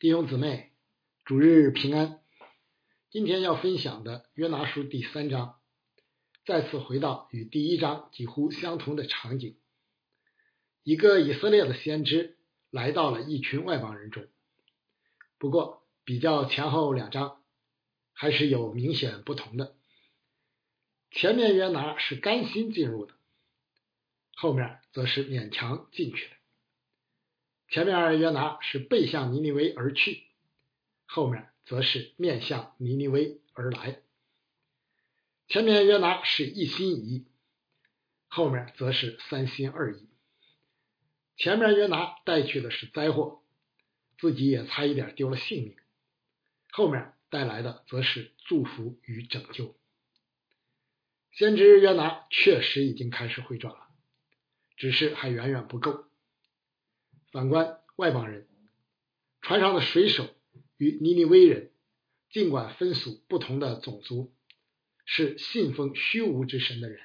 弟兄姊妹，主日平安。今天要分享的约拿书第三章，再次回到与第一章几乎相同的场景。一个以色列的先知来到了一群外邦人中，不过比较前后两章，还是有明显不同的。前面约拿是甘心进入的，后面则是勉强进去的。前面约拿是背向尼尼微而去，后面则是面向尼尼微而来。前面约拿是一心一意，后面则是三心二意。前面约拿带去的是灾祸，自己也差一点丢了性命；后面带来的则是祝福与拯救。先知约拿确实已经开始回转了，只是还远远不够。反观外邦人，船上的水手与尼尼微人，尽管分属不同的种族，是信奉虚无之神的人，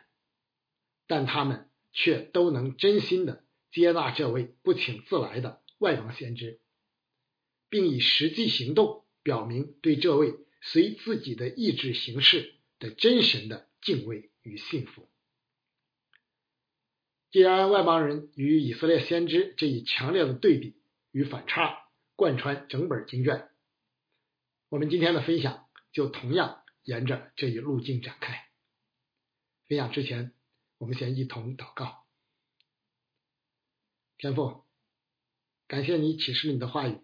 但他们却都能真心的接纳这位不请自来的外邦先知，并以实际行动表明对这位随自己的意志行事的真神的敬畏与信服。既然外邦人与以色列先知这一强烈的对比与反差贯穿整本经卷，我们今天的分享就同样沿着这一路径展开。分享之前，我们先一同祷告。天父，感谢你启示你的话语，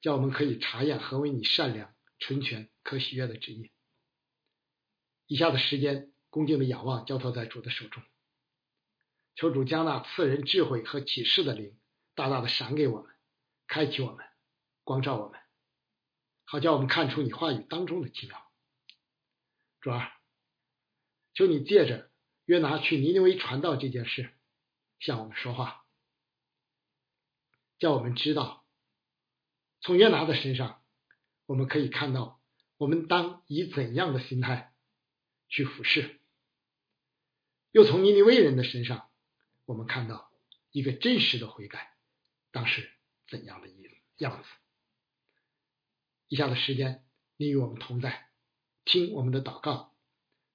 叫我们可以查验何为你善良、纯全、可喜悦的旨意。以下的时间，恭敬的仰望，交托在主的手中。求主将那赐人智慧和启示的灵大大的赏给我们，开启我们，光照我们，好叫我们看出你话语当中的奇妙。主儿，求你借着约拿去尼尼微传道这件事，向我们说话，叫我们知道，从约拿的身上，我们可以看到，我们当以怎样的心态去俯视；又从尼尼微人的身上。我们看到一个真实的悔改，当时怎样的意样子？以下的时间，你与我们同在，听我们的祷告，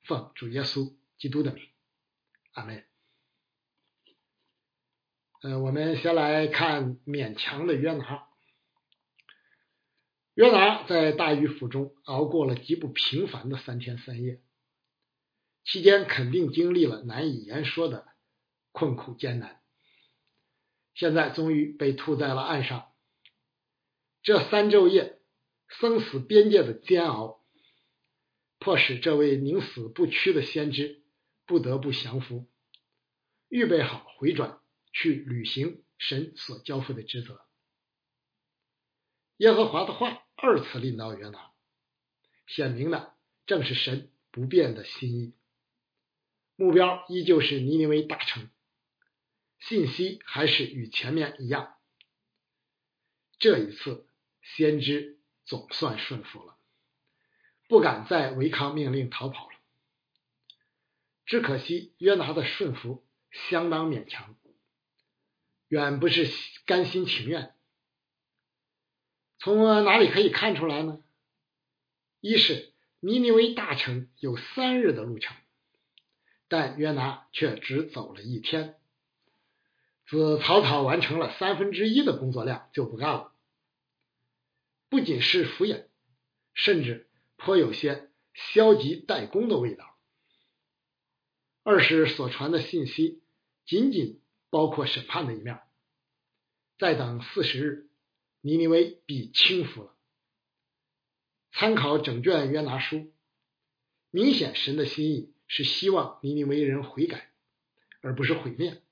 奉主耶稣基督的名，阿门。呃，我们先来看勉强的约拿。约拿在大鱼府中熬过了极不平凡的三天三夜，期间肯定经历了难以言说的。困苦艰难，现在终于被吐在了岸上。这三昼夜生死边界的煎熬，迫使这位宁死不屈的先知不得不降服，预备好回转去履行神所交付的职责。耶和华的话二次临到约拿，显明的正是神不变的心意，目标依旧是尼尼微大城。信息还是与前面一样，这一次先知总算顺服了，不敢再违抗命令逃跑了。只可惜约拿的顺服相当勉强，远不是甘心情愿。从哪里可以看出来呢？一是尼尼微大城有三日的路程，但约拿却只走了一天。只草草完成了三分之一的工作量就不干了，不仅是敷衍，甚至颇有些消极怠工的味道。二是所传的信息仅仅包括审判的一面，再等四十日，尼尼微必倾覆了。参考整卷约拿书，明显神的心意是希望尼尼微人悔改，而不是毁灭。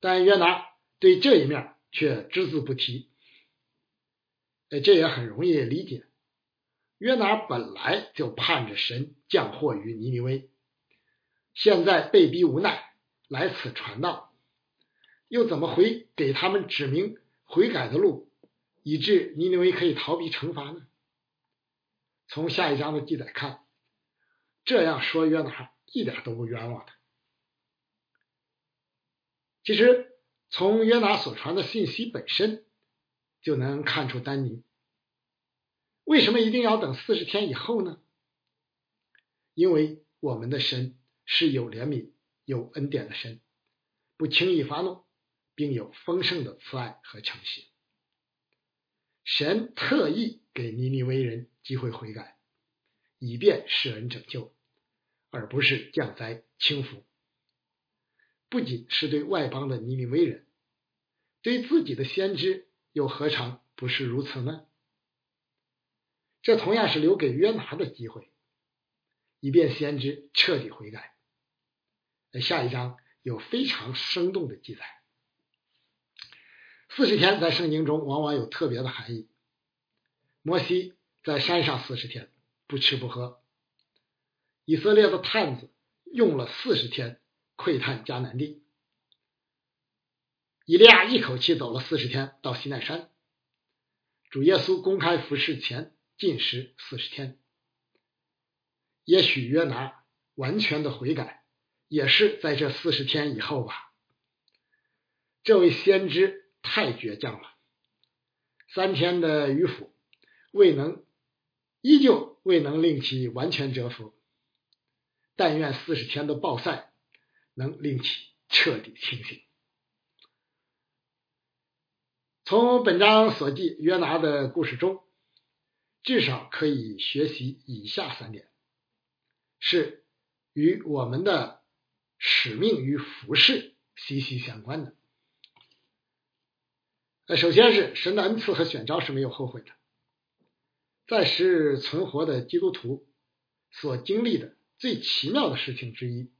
但约拿对这一面却只字不提，哎，这也很容易理解。约拿本来就盼着神降祸于尼尼微，现在被逼无奈来此传道，又怎么会给他们指明悔改的路，以致尼尼微可以逃避惩罚呢？从下一章的记载看，这样说约拿一点都不冤枉他。其实，从约拿所传的信息本身，就能看出丹尼。为什么一定要等四十天以后呢？因为我们的神是有怜悯、有恩典的神，不轻易发怒，并有丰盛的慈爱和诚实。神特意给尼尼微人机会悔改，以便施恩拯救，而不是降灾轻福。不仅是对外邦的尼尼微人，对自己的先知又何尝不是如此呢？这同样是留给约拿的机会，以便先知彻底悔改。下一章有非常生动的记载。四十天在圣经中往往有特别的含义。摩西在山上四十天不吃不喝，以色列的探子用了四十天窥探迦南地，以利亚一口气走了四十天到西奈山，主耶稣公开服侍前。禁食四十天，也许约拿完全的悔改，也是在这四十天以后吧。这位先知太倔强了，三天的迂腐未能，依旧未能令其完全折服。但愿四十天的暴晒能令其彻底清醒。从本章所记约拿的故事中。至少可以学习以下三点，是与我们的使命与服饰息息相关的。呃，首先是神的恩赐和选召是没有后悔的。在时存活的基督徒所经历的最奇妙的事情之一，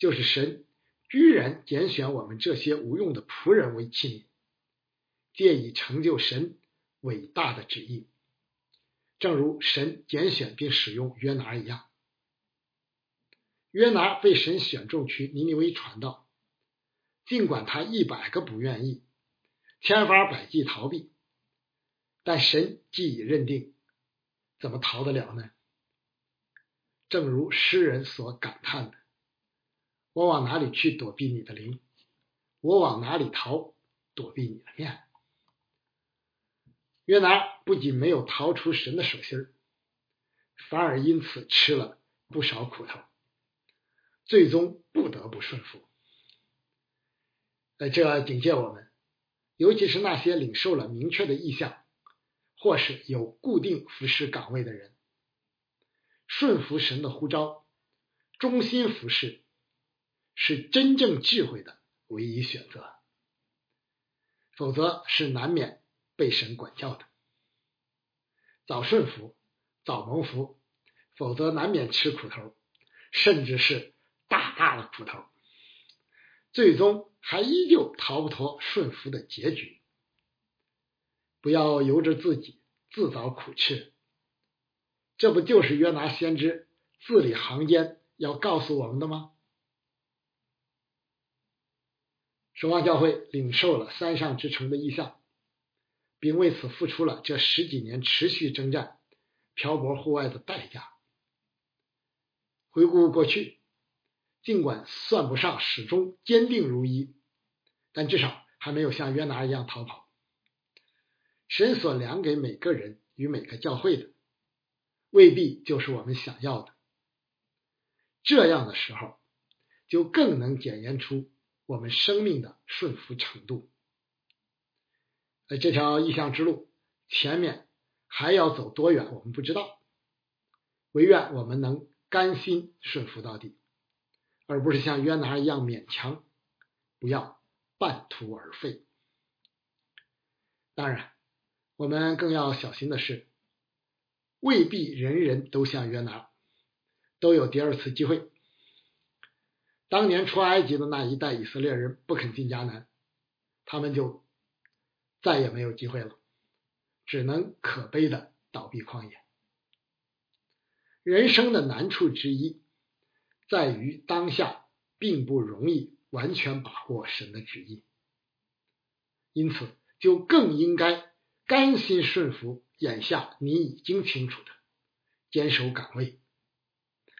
就是神居然拣选我们这些无用的仆人为器皿，借以成就神伟大的旨意。正如神拣选并使用约拿一样，约拿被神选中去尼尼微传道，尽管他一百个不愿意，千方百计逃避，但神既已认定，怎么逃得了呢？正如诗人所感叹的：“我往哪里去躲避你的灵？我往哪里逃躲避你的面？”约拿不仅没有逃出神的手心反而因此吃了不少苦头，最终不得不顺服。呃，这警戒我们，尤其是那些领受了明确的意向或是有固定服侍岗位的人，顺服神的呼召，忠心服侍，是真正智慧的唯一选择，否则是难免。被神管教的，早顺服，早蒙福，否则难免吃苦头，甚至是大大的苦头，最终还依旧逃不脱顺服的结局。不要由着自己自找苦吃，这不就是约拿先知字里行间要告诉我们的吗？守望教会领受了山上之城的意象。并为此付出了这十几年持续征战、漂泊户外的代价。回顾过去，尽管算不上始终坚定如一，但至少还没有像约拿一样逃跑。神所量给每个人与每个教会的，未必就是我们想要的。这样的时候，就更能检验出我们生命的顺服程度。呃，这条异象之路前面还要走多远，我们不知道。唯愿我们能甘心顺服到底，而不是像约拿一样勉强，不要半途而废。当然，我们更要小心的是，未必人人都像约拿，都有第二次机会。当年出埃及的那一代以色列人不肯进迦南，他们就。再也没有机会了，只能可悲的倒闭旷野。人生的难处之一，在于当下并不容易完全把握神的旨意，因此就更应该甘心顺服眼下你已经清楚的，坚守岗位，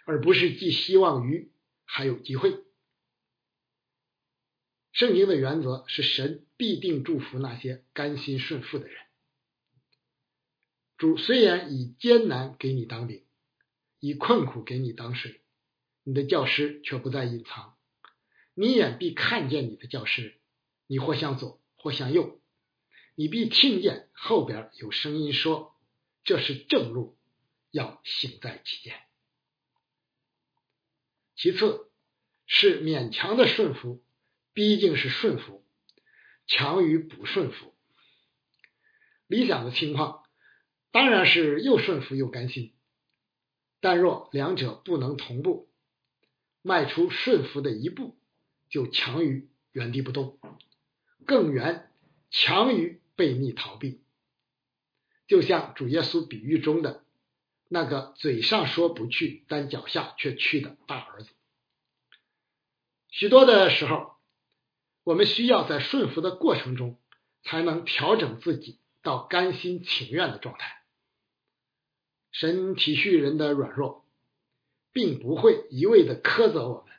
而不是寄希望于还有机会。圣经的原则是神。必定祝福那些甘心顺服的人。主虽然以艰难给你当饼，以困苦给你当水，你的教师却不再隐藏，你眼必看见你的教师，你或向左，或向右，你必听见后边有声音说：“这是正路，要行在其间。”其次，是勉强的顺服，毕竟是顺服，强于不顺服。理想的情况当然是又顺服又甘心，但若两者不能同步，迈出顺服的一步，就强于原地不动，更远强于背逆逃避。就像主耶稣比喻中的。那个嘴上说不去，但脚下却去的大儿子。许多的时候，我们需要在顺服的过程中，才能调整自己到甘心情愿的状态。神体恤人的软弱，并不会一味的苛责我们，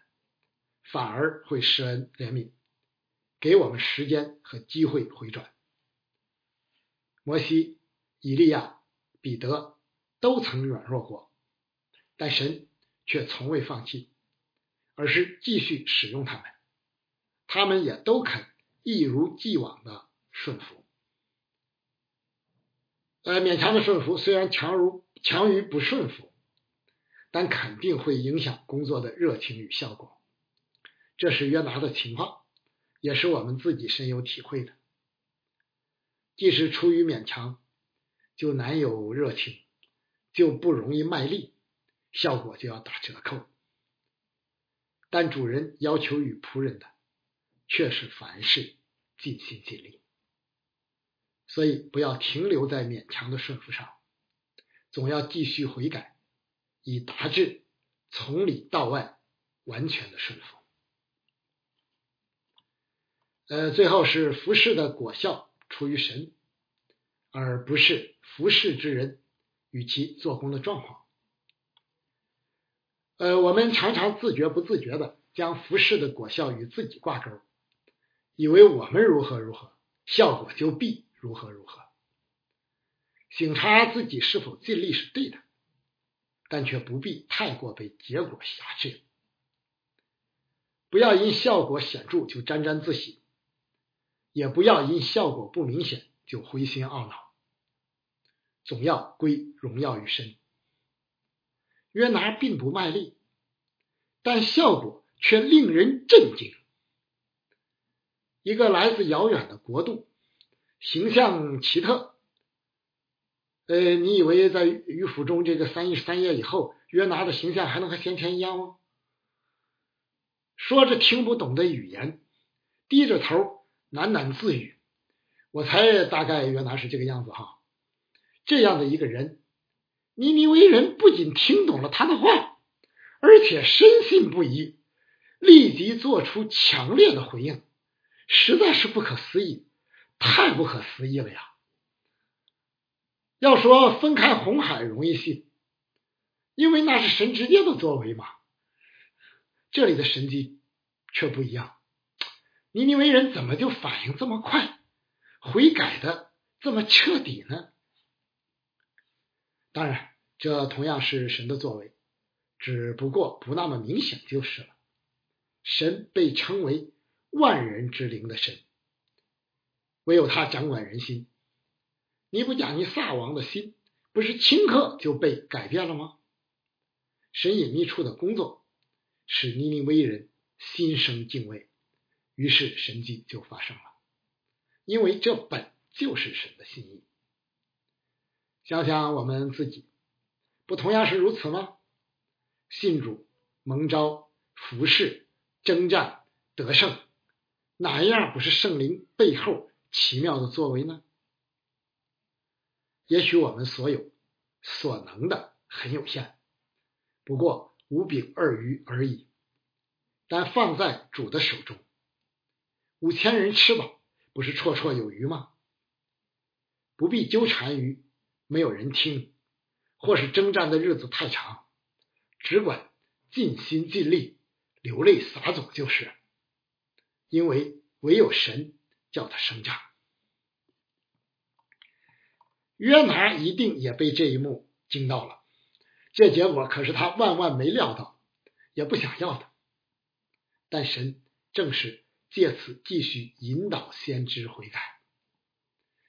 反而会施恩怜悯，给我们时间和机会回转。摩西、以利亚、彼得。都曾软弱过，但神却从未放弃，而是继续使用他们。他们也都肯一如既往的顺服。呃，勉强的顺服虽然强如强于不顺服，但肯定会影响工作的热情与效果。这是约拿的情况，也是我们自己深有体会的。即使出于勉强，就难有热情。就不容易卖力，效果就要打折扣。但主人要求与仆人的，却是凡事尽心尽力。所以不要停留在勉强的顺服上，总要继续悔改，以达至从里到外完全的顺服。呃，最后是服侍的果效出于神，而不是服侍之人。与其做工的状况，呃，我们常常自觉不自觉的将服饰的果效与自己挂钩，以为我们如何如何，效果就必如何如何。醒察自己是否尽力是对的，但却不必太过被结果辖制。不要因效果显著就沾沾自喜，也不要因效果不明显就灰心懊恼。总要归荣耀于神。约拿并不卖力，但效果却令人震惊。一个来自遥远的国度，形象奇特。呃，你以为在鱼府中这个三日三夜以后，约拿的形象还能和先前一样吗？说着听不懂的语言，低着头喃喃自语。我猜大概约拿是这个样子哈。这样的一个人，尼尼微人不仅听懂了他的话，而且深信不疑，立即做出强烈的回应，实在是不可思议，太不可思议了呀！要说分开红海容易信，因为那是神直接的作为嘛。这里的神迹却不一样，尼尼微人怎么就反应这么快，悔改的这么彻底呢？当然，这同样是神的作为，只不过不那么明显就是了。神被称为万人之灵的神，唯有他掌管人心。尼布甲尼撒王的心不是顷刻就被改变了吗？神隐秘处的工作使尼尼微人心生敬畏，于是神迹就发生了，因为这本就是神的心意。想想我们自己，不同样是如此吗？信主、蒙召、服侍、征战、得胜，哪一样不是圣灵背后奇妙的作为呢？也许我们所有所能的很有限，不过五饼二鱼而已。但放在主的手中，五千人吃饱，不是绰绰有余吗？不必纠缠于。没有人听，或是征战的日子太长，只管尽心尽力，流泪洒走就是。因为唯有神叫他生长。约拿一定也被这一幕惊到了，这结果可是他万万没料到，也不想要的。但神正是借此继续引导先知悔改。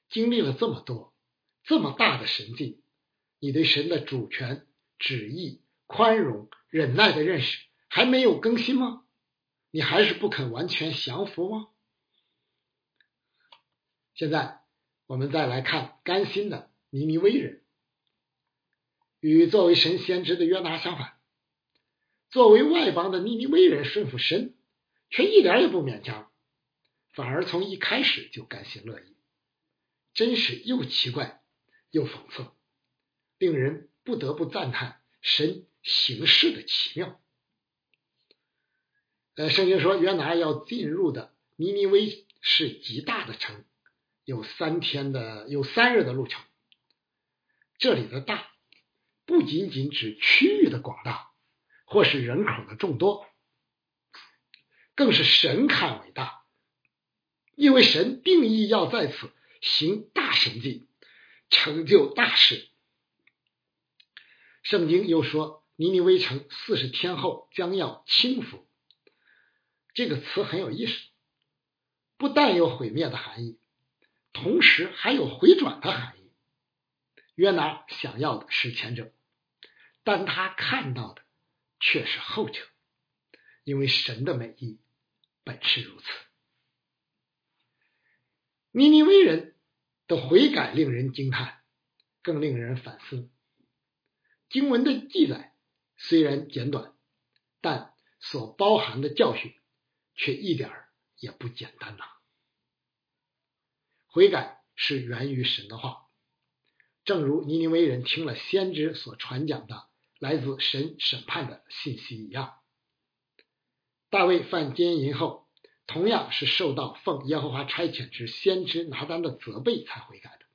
经历了这么多、这么大的神迹，你对神的主权、旨意、宽容、忍耐的认识还没有更新吗？你还是不肯完全降服吗？现在我们再来看甘心的。尼尼微人与作为神先知的约拿相反，作为外邦的尼尼微人顺服神，却一点也不勉强，反而从一开始就甘心乐意，真是又奇怪又讽刺，令人不得不赞叹神行事的奇妙。呃，圣经说约拿要进入的尼尼微是极大的城，有三天的有三日的路程。这里的大不仅仅指区域的广大，或是人口的众多，更是神看伟大，因为神定义要在此行大神迹，成就大事。圣经又说，尼尼微城四十天后将要倾覆。这个词很有意思，不但有毁灭的含义，同时还有回转的含义。约拿想要的是前者，但他看到的却是后者，因为神的美意本是如此。尼尼微人的悔改令人惊叹，更令人反思。经文的记载虽然简短，但所包含的教训却一点也不简单呐。悔改是源于神的话。正如尼尼微人听了先知所传讲的来自神审判的信息一样，大卫犯奸淫后，同样是受到奉耶和华差遣之先知拿单的责备才悔改的。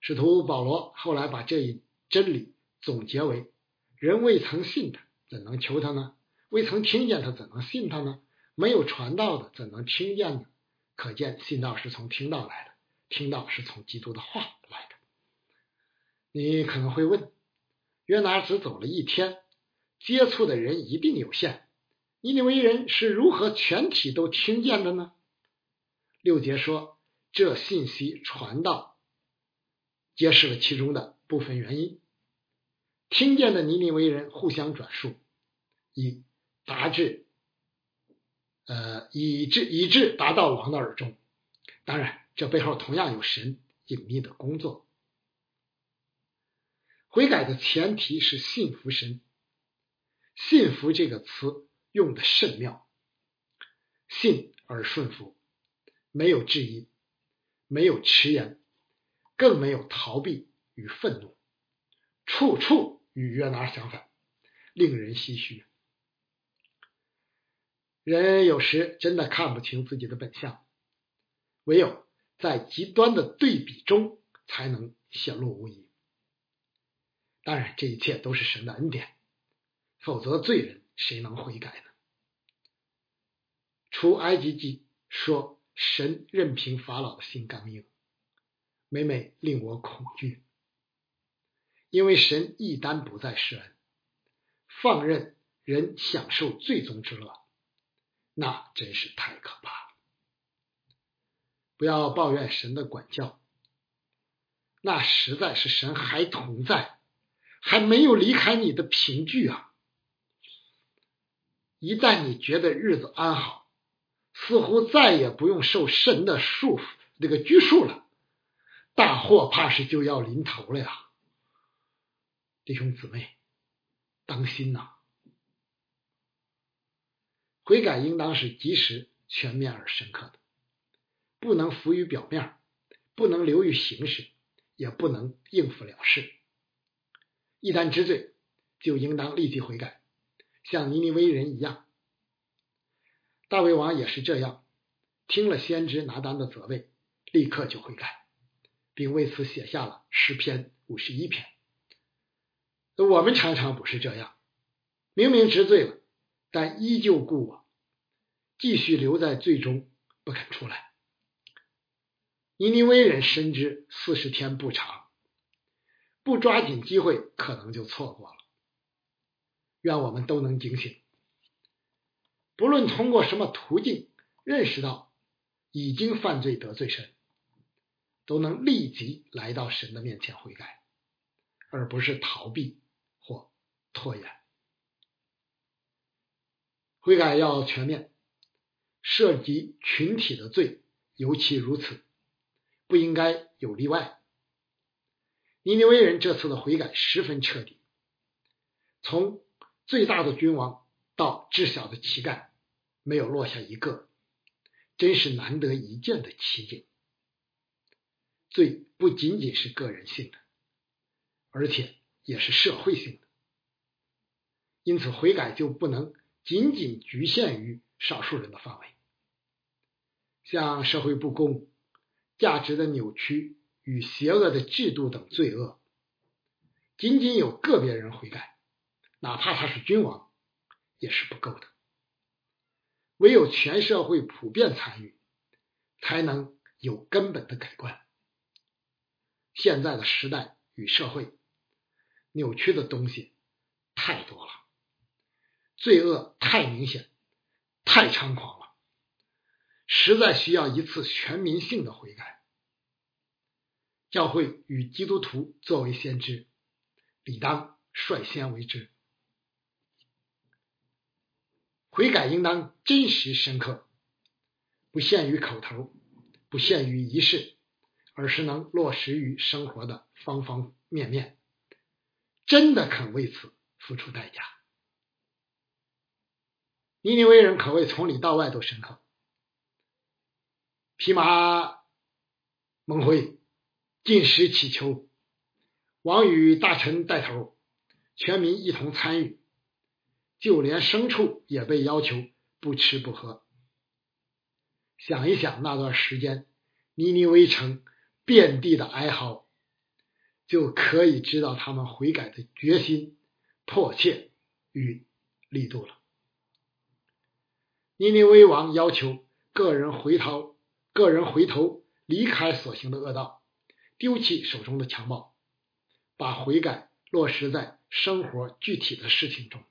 使徒保罗后来把这一真理总结为：人未曾信他，怎能求他呢？未曾听见他，怎能信他呢？没有传道的，怎能听见呢？可见信道是从听道来的，听道是从基督的话来的。你可能会问，约拿只走了一天，接触的人一定有限，尼尼微人是如何全体都听见的呢？六节说，这信息传到，揭示了其中的部分原因。听见的尼尼微人互相转述，以达至，呃，以致以致达到王的耳中。当然，这背后同样有神隐秘的工作。悔改的前提是信服神，信服这个词用的甚妙，信而顺服，没有质疑，没有迟延，更没有逃避与愤怒，处处与约拿相反，令人唏嘘。人有时真的看不清自己的本相，唯有在极端的对比中，才能显露无遗。当然，这一切都是神的恩典，否则罪人谁能悔改呢？出埃及记说，神任凭法老的心刚硬，每每令我恐惧，因为神一旦不再施恩，放任人享受最终之乐，那真是太可怕了。不要抱怨神的管教，那实在是神还同在。还没有离开你的凭据啊！一旦你觉得日子安好，似乎再也不用受神的束缚这个拘束了，大祸怕是就要临头了呀！弟兄姊妹，当心呐！悔改应当是及时、全面而深刻的，不能浮于表面，不能流于形式，也不能应付了事。一旦知罪，就应当立即悔改，像尼尼微人一样。大卫王也是这样，听了先知拿单的责备，立刻就悔改，并为此写下了诗篇五十一篇。我们常常不是这样，明明知罪了，但依旧故我，继续留在罪中不肯出来，尼尼微人深知四十天不长，不抓紧机会，可能就错过了。愿我们都能警醒，不论通过什么途径认识到已经犯罪得罪神，都能立即来到神的面前悔改，而不是逃避或拖延。悔改要全面，涉及群体的罪尤其如此，不应该有例外。尼尼微人这次的悔改十分彻底，从最大的君王到至小的乞丐，没有落下一个，真是难得一见的奇景。罪不仅仅是个人性的，而且也是社会性的，因此悔改就不能仅仅局限于少数人的范围。像社会不公、价值的扭曲与邪恶的制度等罪恶，仅仅有个别人悔改。哪怕他是君王，也是不够的。唯有全社会普遍参与，才能有根本的改观。现在的时代与社会扭曲的东西太多了，罪恶太明显、太猖狂了，实在需要一次全民性的悔改。教会与基督徒作为先知，理当率先为之。悔改应当真实深刻，不限于口头，不限于仪式，而是能落实于生活的方方面面，真的肯为此付出代价。尼尼微人可谓从里到外都深刻，披麻蒙灰，进食祈求，王与大臣带头，全民一同参与。就连牲畜也被要求不吃不喝。想一想那段时间，尼尼微城遍地的哀嚎，就可以知道他们悔改的决心、迫切与力度了。尼尼微王要求个人回头，个人回头离开所行的恶道，丢弃手中的强暴，把悔改落实在生活具体的事情中。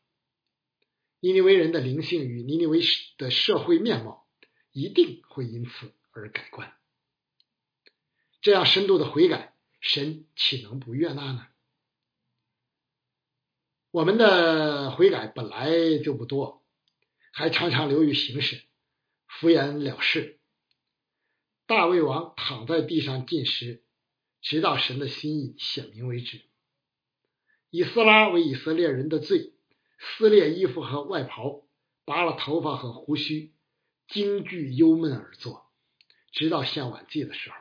尼尼微人的灵性与尼尼微的社会面貌一定会因此而改观。这样深度的悔改，神岂能不悦纳呢？我们的悔改本来就不多，还常常流于形式，敷衍了事。大卫王躺在地上进食，直到神的心意显明为止。以斯拉为以色列人的罪。撕裂衣服和外袍，拔了头发和胡须，惊惧忧闷而坐，直到献晚祭的时候，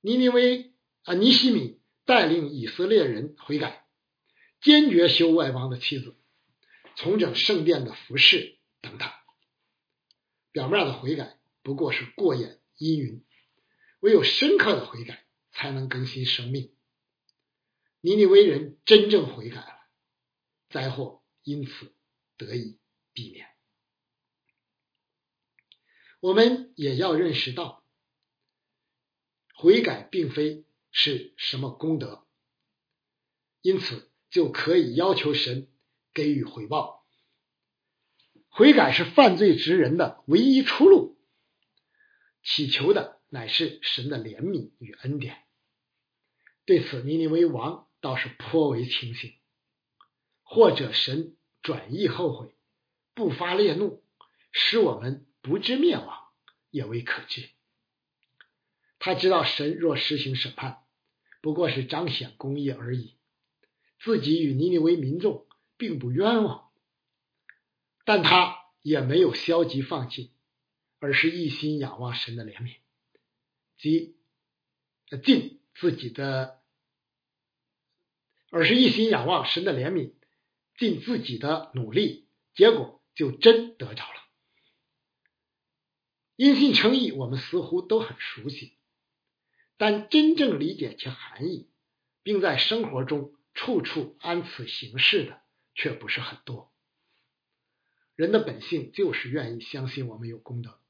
尼尼微啊尼西米带领以色列人悔改，坚决休外邦的妻子，重整圣殿的服饰等等。表面的悔改不过是过眼阴云，唯有深刻的悔改才能更新生命。尼尼微人真正悔改了。灾祸因此得以避免。我们也要认识到，悔改并非是什么功德，因此就可以要求神给予回报。悔改是犯罪之人的唯一出路，祈求的乃是神的怜悯与恩典。对此，尼尼微王倒是颇为清醒。或者神转意后悔，不发烈怒，使我们不致灭亡，也未可知。他知道神若实行审判，不过是彰显公义而已，自己与尼尼微民众并不冤枉，但他也没有消极放弃，而是一心仰望神的怜悯，即尽自己的，而是一心仰望神的怜悯。尽自己的努力，结果就真得着了。因信称义，我们似乎都很熟悉，但真正理解其含义，并在生活中处处按此行事的，却不是很多。人的本性就是愿意相信我们有功德，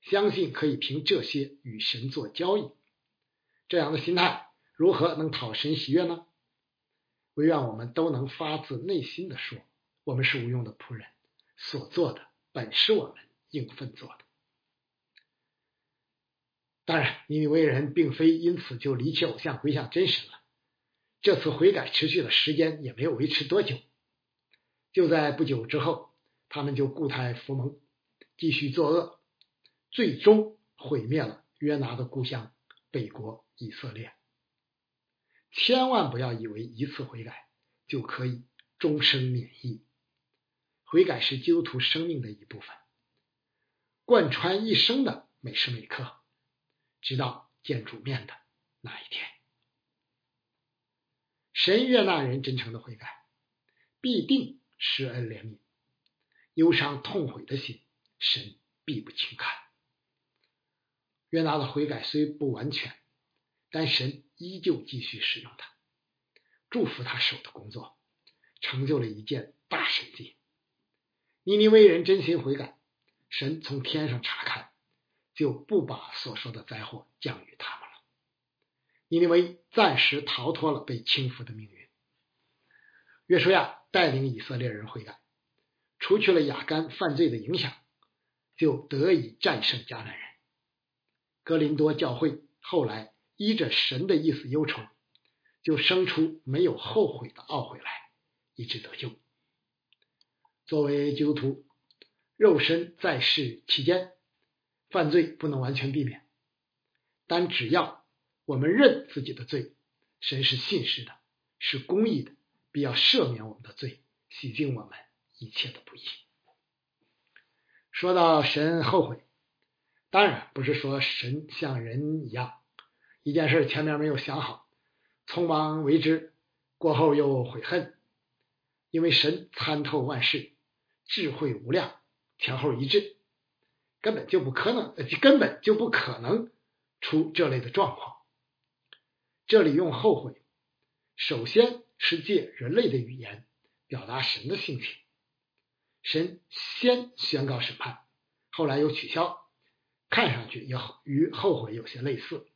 相信可以凭这些与神做交易。这样的心态如何能讨神喜悦呢？唯愿我们都能发自内心的说：我们是无用的仆人，所做的本是我们应分做的。当然，尼尼微人并非因此就离弃偶像，归向真神了。这次悔改持续的时间也没有维持多久，就在不久之后，他们就固态服盟，继续作恶，最终毁灭了约拿的故乡北国以色列。千万不要以为一次悔改就可以终生免疫，悔改是基督徒生命的一部分，贯穿一生的每时每刻，直到见主面的那一天。神悦纳人真诚的悔改，必定施恩怜悯；忧伤痛悔的心，神必不轻看。约拿的悔改虽不完全，但神依旧继续使用他，祝福他手的工作，成就了一件大神迹。尼尼微人真心悔改，神从天上查看，就不把所说的灾祸降于他们。尼尼微暂时逃脱了被轻浮的命运。约书亚带领以色列人悔改，除去了亚干犯罪的影响，就得以战胜迦南人。格林多教会后来依着神的意思忧愁，就生出没有后悔的懊悔来，以致得救。作为基督徒，肉身在世期间，犯罪不能完全避免，但只要我们认自己的罪，神是信实的，是公义的，必要赦免我们的罪，洗净我们一切的不义。说到神后悔，当然不是说神像人一样，一件事前面没有想好，匆忙为之，过后又悔恨，因为神参透万事，智慧无量，前后一致，根本就不可能，根本就不可能出这类的状况。这里用后悔，首先是借人类的语言表达神的性情。神先宣告审判，后来又取消，看上去也与后悔有些类似，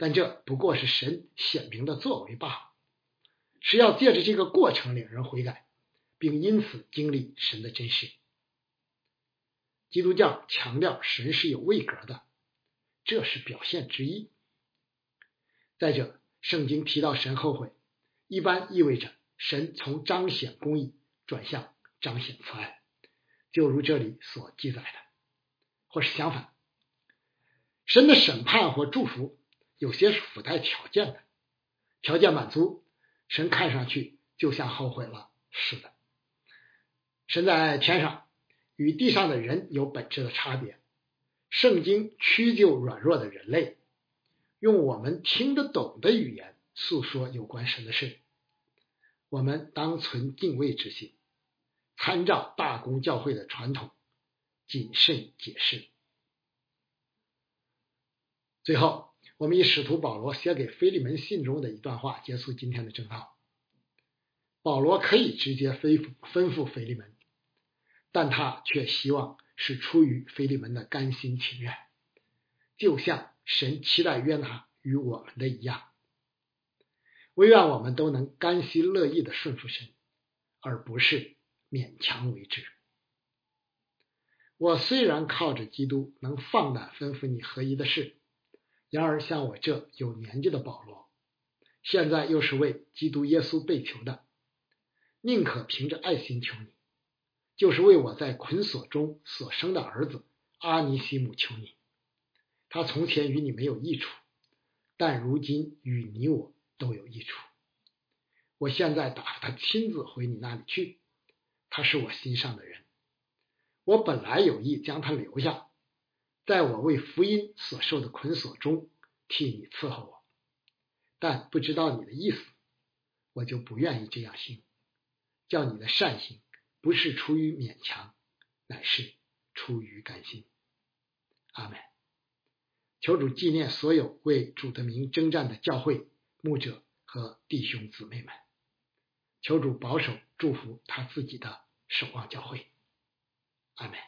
但这不过是神显明的作为罢了，是要借着这个过程令人悔改，并因此经历神的真实。基督教强调神是有位格的，这是表现之一。再者，圣经提到神后悔，一般意味着神从彰显公义转向彰显慈爱，就如这里所记载的，或是相反，神的审判或祝福有些是附带条件的，条件满足，神看上去就像后悔了似的。神在天上与地上的人有本质的差别，圣经屈就软弱的人类。用我们听得懂的语言诉说有关神的事，我们当存敬畏之心，参照大公教会的传统，谨慎解释。最后，我们以使徒保罗写给腓利门信中的一段话结束今天的正道。保罗可以直接吩咐吩咐腓利门，但他却希望是出于腓利门的甘心情愿，就像。神期待约拿与我们的一样，唯愿我们都能甘心乐意的顺服神，而不是勉强为之。我虽然靠着基督能放胆吩咐你合一的事，然而像我这有年纪的保罗，现在又是为基督耶稣被求的，宁可凭着爱心求你，就是为我在捆锁中所生的儿子阿尼西姆求你。他从前与你没有益处，但如今与你我都有益处。我现在打发他亲自回你那里去，他是我心上的人。我本来有意将他留下，在我为福音所受的捆锁中替你伺候我，但不知道你的意思，我就不愿意这样行。叫你的善行不是出于勉强，乃是出于甘心。阿门。求主纪念所有为主的名征战的教会牧者和弟兄姊妹们，求主保守祝福他自己的守望教会，阿门。